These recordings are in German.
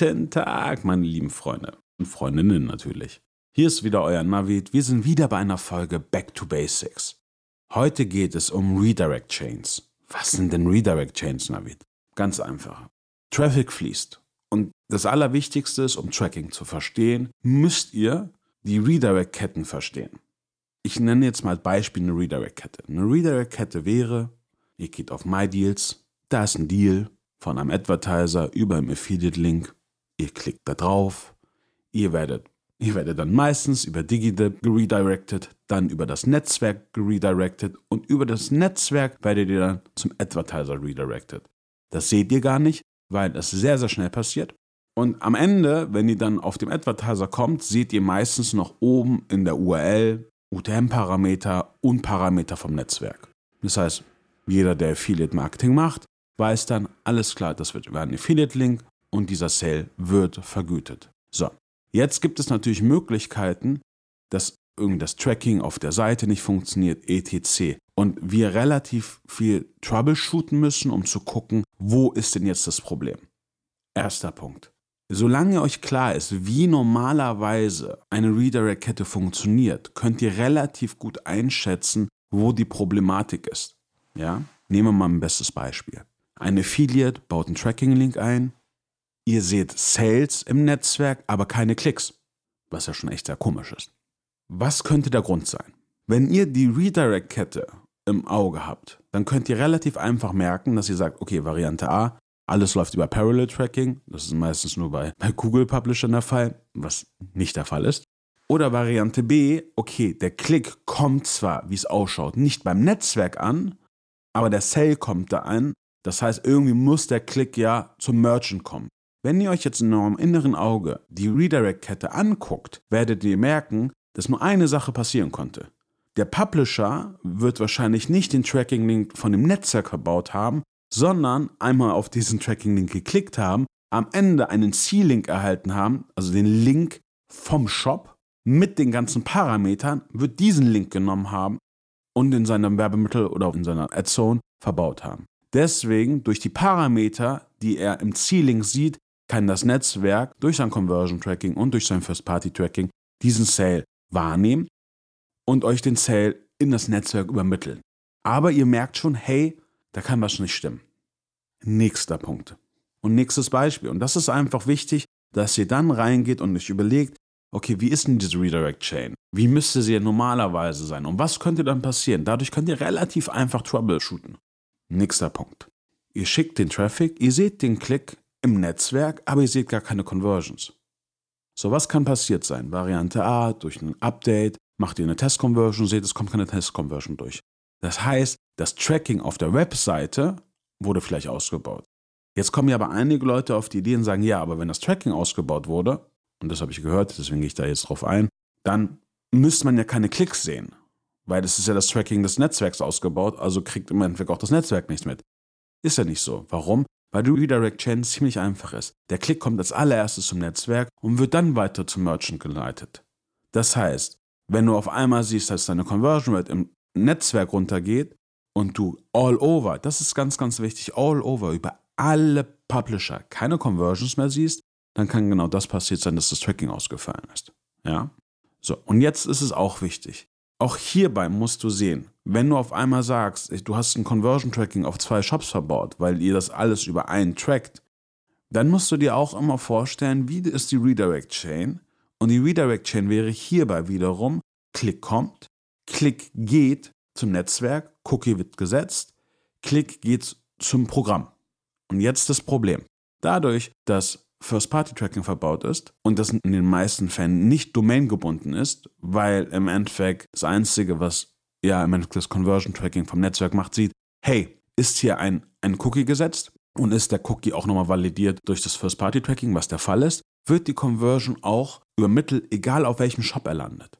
Guten Tag, meine lieben Freunde und Freundinnen natürlich. Hier ist wieder euer Navid. Wir sind wieder bei einer Folge Back to Basics. Heute geht es um Redirect Chains. Was sind denn Redirect Chains, Navid? Ganz einfach. Traffic fließt. Und das Allerwichtigste ist, um Tracking zu verstehen, müsst ihr die Redirect-Ketten verstehen. Ich nenne jetzt mal als Beispiel eine Redirect-Kette. Eine Redirect-Kette wäre, ihr geht auf MyDeals, da ist ein Deal von einem Advertiser über einen Affiliate-Link, ihr klickt da drauf, ihr werdet Ihr werdet dann meistens über DigiDip geredirected, dann über das Netzwerk geredirected und über das Netzwerk werdet ihr dann zum Advertiser redirected. Das seht ihr gar nicht, weil das sehr, sehr schnell passiert. Und am Ende, wenn ihr dann auf dem Advertiser kommt, seht ihr meistens noch oben in der URL UTM-Parameter und Parameter vom Netzwerk. Das heißt, jeder, der Affiliate Marketing macht, weiß dann, alles klar, das wird über einen Affiliate-Link und dieser Sale wird vergütet. So, Jetzt gibt es natürlich Möglichkeiten, dass irgendwie das Tracking auf der Seite nicht funktioniert, etc. Und wir relativ viel troubleshooten müssen, um zu gucken, wo ist denn jetzt das Problem. Erster Punkt. Solange euch klar ist, wie normalerweise eine Redirect-Kette funktioniert, könnt ihr relativ gut einschätzen, wo die Problematik ist. Ja? Nehmen wir mal ein bestes Beispiel. Ein Affiliate baut einen Tracking-Link ein, Ihr seht Sales im Netzwerk, aber keine Klicks, was ja schon echt sehr komisch ist. Was könnte der Grund sein? Wenn ihr die Redirect-Kette im Auge habt, dann könnt ihr relativ einfach merken, dass ihr sagt, okay, Variante A, alles läuft über Parallel Tracking, das ist meistens nur bei, bei Google Publishern der Fall, was nicht der Fall ist. Oder Variante B, okay, der Klick kommt zwar, wie es ausschaut, nicht beim Netzwerk an, aber der Sale kommt da an. Das heißt, irgendwie muss der Klick ja zum Merchant kommen. Wenn ihr euch jetzt in eurem inneren Auge die Redirect-Kette anguckt, werdet ihr merken, dass nur eine Sache passieren konnte. Der Publisher wird wahrscheinlich nicht den Tracking-Link von dem Netzwerk verbaut haben, sondern einmal auf diesen Tracking-Link geklickt haben, am Ende einen Ziellink erhalten haben, also den Link vom Shop mit den ganzen Parametern, wird diesen Link genommen haben und in seinem Werbemittel oder in seiner Ad-Zone verbaut haben. Deswegen durch die Parameter, die er im Ziellink sieht, kann das Netzwerk durch sein Conversion Tracking und durch sein First-Party Tracking diesen Sale wahrnehmen und euch den Sale in das Netzwerk übermitteln. Aber ihr merkt schon, hey, da kann was nicht stimmen. Nächster Punkt. Und nächstes Beispiel. Und das ist einfach wichtig, dass ihr dann reingeht und euch überlegt, okay, wie ist denn diese Redirect Chain? Wie müsste sie normalerweise sein? Und was könnte dann passieren? Dadurch könnt ihr relativ einfach troubleshooten. Nächster Punkt. Ihr schickt den Traffic, ihr seht den Klick, im Netzwerk, aber ihr seht gar keine Conversions. So, was kann passiert sein? Variante A, durch ein Update, macht ihr eine Test-Conversion, seht, es kommt keine Test-Conversion durch. Das heißt, das Tracking auf der Webseite wurde vielleicht ausgebaut. Jetzt kommen ja aber einige Leute auf die Idee und sagen, ja, aber wenn das Tracking ausgebaut wurde, und das habe ich gehört, deswegen gehe ich da jetzt drauf ein, dann müsste man ja keine Klicks sehen. Weil das ist ja das Tracking des Netzwerks ausgebaut, also kriegt im Endeffekt auch das Netzwerk nichts mit. Ist ja nicht so. Warum? Weil die Redirect Chain ziemlich einfach ist. Der Klick kommt als allererstes zum Netzwerk und wird dann weiter zum Merchant geleitet. Das heißt, wenn du auf einmal siehst, dass deine Conversion Rate im Netzwerk runtergeht und du all over, das ist ganz, ganz wichtig, all over über alle Publisher keine Conversions mehr siehst, dann kann genau das passiert sein, dass das Tracking ausgefallen ist. Ja? So, und jetzt ist es auch wichtig. Auch hierbei musst du sehen, wenn du auf einmal sagst, du hast ein Conversion Tracking auf zwei Shops verbaut, weil ihr das alles über einen trackt, dann musst du dir auch immer vorstellen, wie ist die Redirect Chain? Und die Redirect Chain wäre hierbei wiederum, Klick kommt, Klick geht zum Netzwerk, Cookie wird gesetzt, Klick geht zum Programm. Und jetzt das Problem. Dadurch, dass First-Party-Tracking verbaut ist und das in den meisten Fällen nicht domaingebunden ist, weil im Endeffekt das Einzige, was ja im Endeffekt das Conversion-Tracking vom Netzwerk macht, sieht, hey, ist hier ein, ein Cookie gesetzt und ist der Cookie auch nochmal validiert durch das First-Party-Tracking, was der Fall ist, wird die Conversion auch übermittelt, egal auf welchem Shop er landet.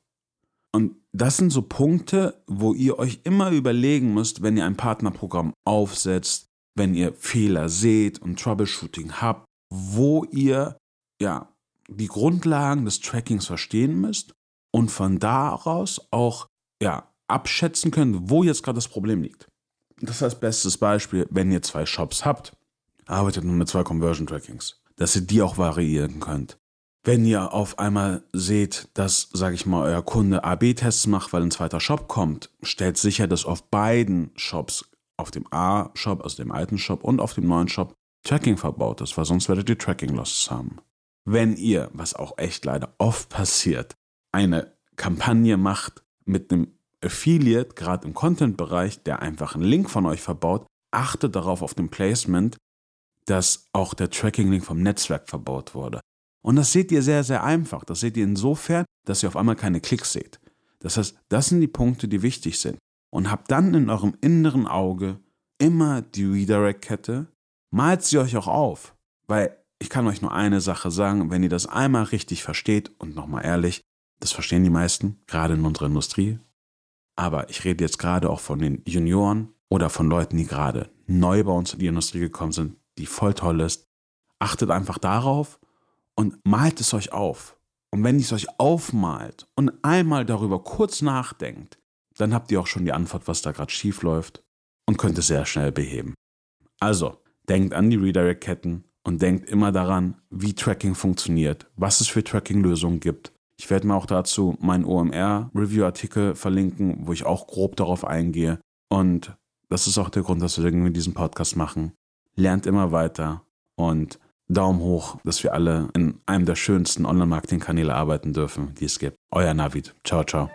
Und das sind so Punkte, wo ihr euch immer überlegen müsst, wenn ihr ein Partnerprogramm aufsetzt, wenn ihr Fehler seht und Troubleshooting habt, wo ihr ja die Grundlagen des Trackings verstehen müsst und von daraus auch ja abschätzen könnt, wo jetzt gerade das Problem liegt. Das heißt, bestes Beispiel, wenn ihr zwei Shops habt, arbeitet nur mit zwei Conversion Trackings. dass ihr die auch variieren könnt. Wenn ihr auf einmal seht, dass, sage ich mal, euer Kunde AB-Tests macht, weil ein zweiter Shop kommt, stellt sicher, dass auf beiden Shops, auf dem A-Shop, also dem alten Shop und auf dem neuen Shop, Tracking verbaut ist, weil sonst werdet ihr Tracking-Losses haben. Wenn ihr, was auch echt leider oft passiert, eine Kampagne macht mit einem Affiliate, gerade im Content-Bereich, der einfach einen Link von euch verbaut, achtet darauf auf dem Placement, dass auch der Tracking-Link vom Netzwerk verbaut wurde. Und das seht ihr sehr, sehr einfach. Das seht ihr insofern, dass ihr auf einmal keine Klicks seht. Das heißt, das sind die Punkte, die wichtig sind. Und habt dann in eurem inneren Auge immer die Redirect-Kette. Malt sie euch auch auf. Weil ich kann euch nur eine Sache sagen, wenn ihr das einmal richtig versteht, und nochmal ehrlich, das verstehen die meisten, gerade in unserer Industrie. Aber ich rede jetzt gerade auch von den Junioren oder von Leuten, die gerade neu bei uns in die Industrie gekommen sind, die voll toll ist. Achtet einfach darauf und malt es euch auf. Und wenn ihr es euch aufmalt und einmal darüber kurz nachdenkt, dann habt ihr auch schon die Antwort, was da gerade schief läuft und könnt es sehr schnell beheben. Also, denkt an die Redirect-Ketten und denkt immer daran, wie Tracking funktioniert, was es für Tracking-Lösungen gibt. Ich werde mir auch dazu meinen OMR-Review-Artikel verlinken, wo ich auch grob darauf eingehe. Und das ist auch der Grund, dass wir irgendwie diesen Podcast machen. Lernt immer weiter und Daumen hoch, dass wir alle in einem der schönsten Online-Marketing-Kanäle arbeiten dürfen, die es gibt. Euer Navid. Ciao, ciao.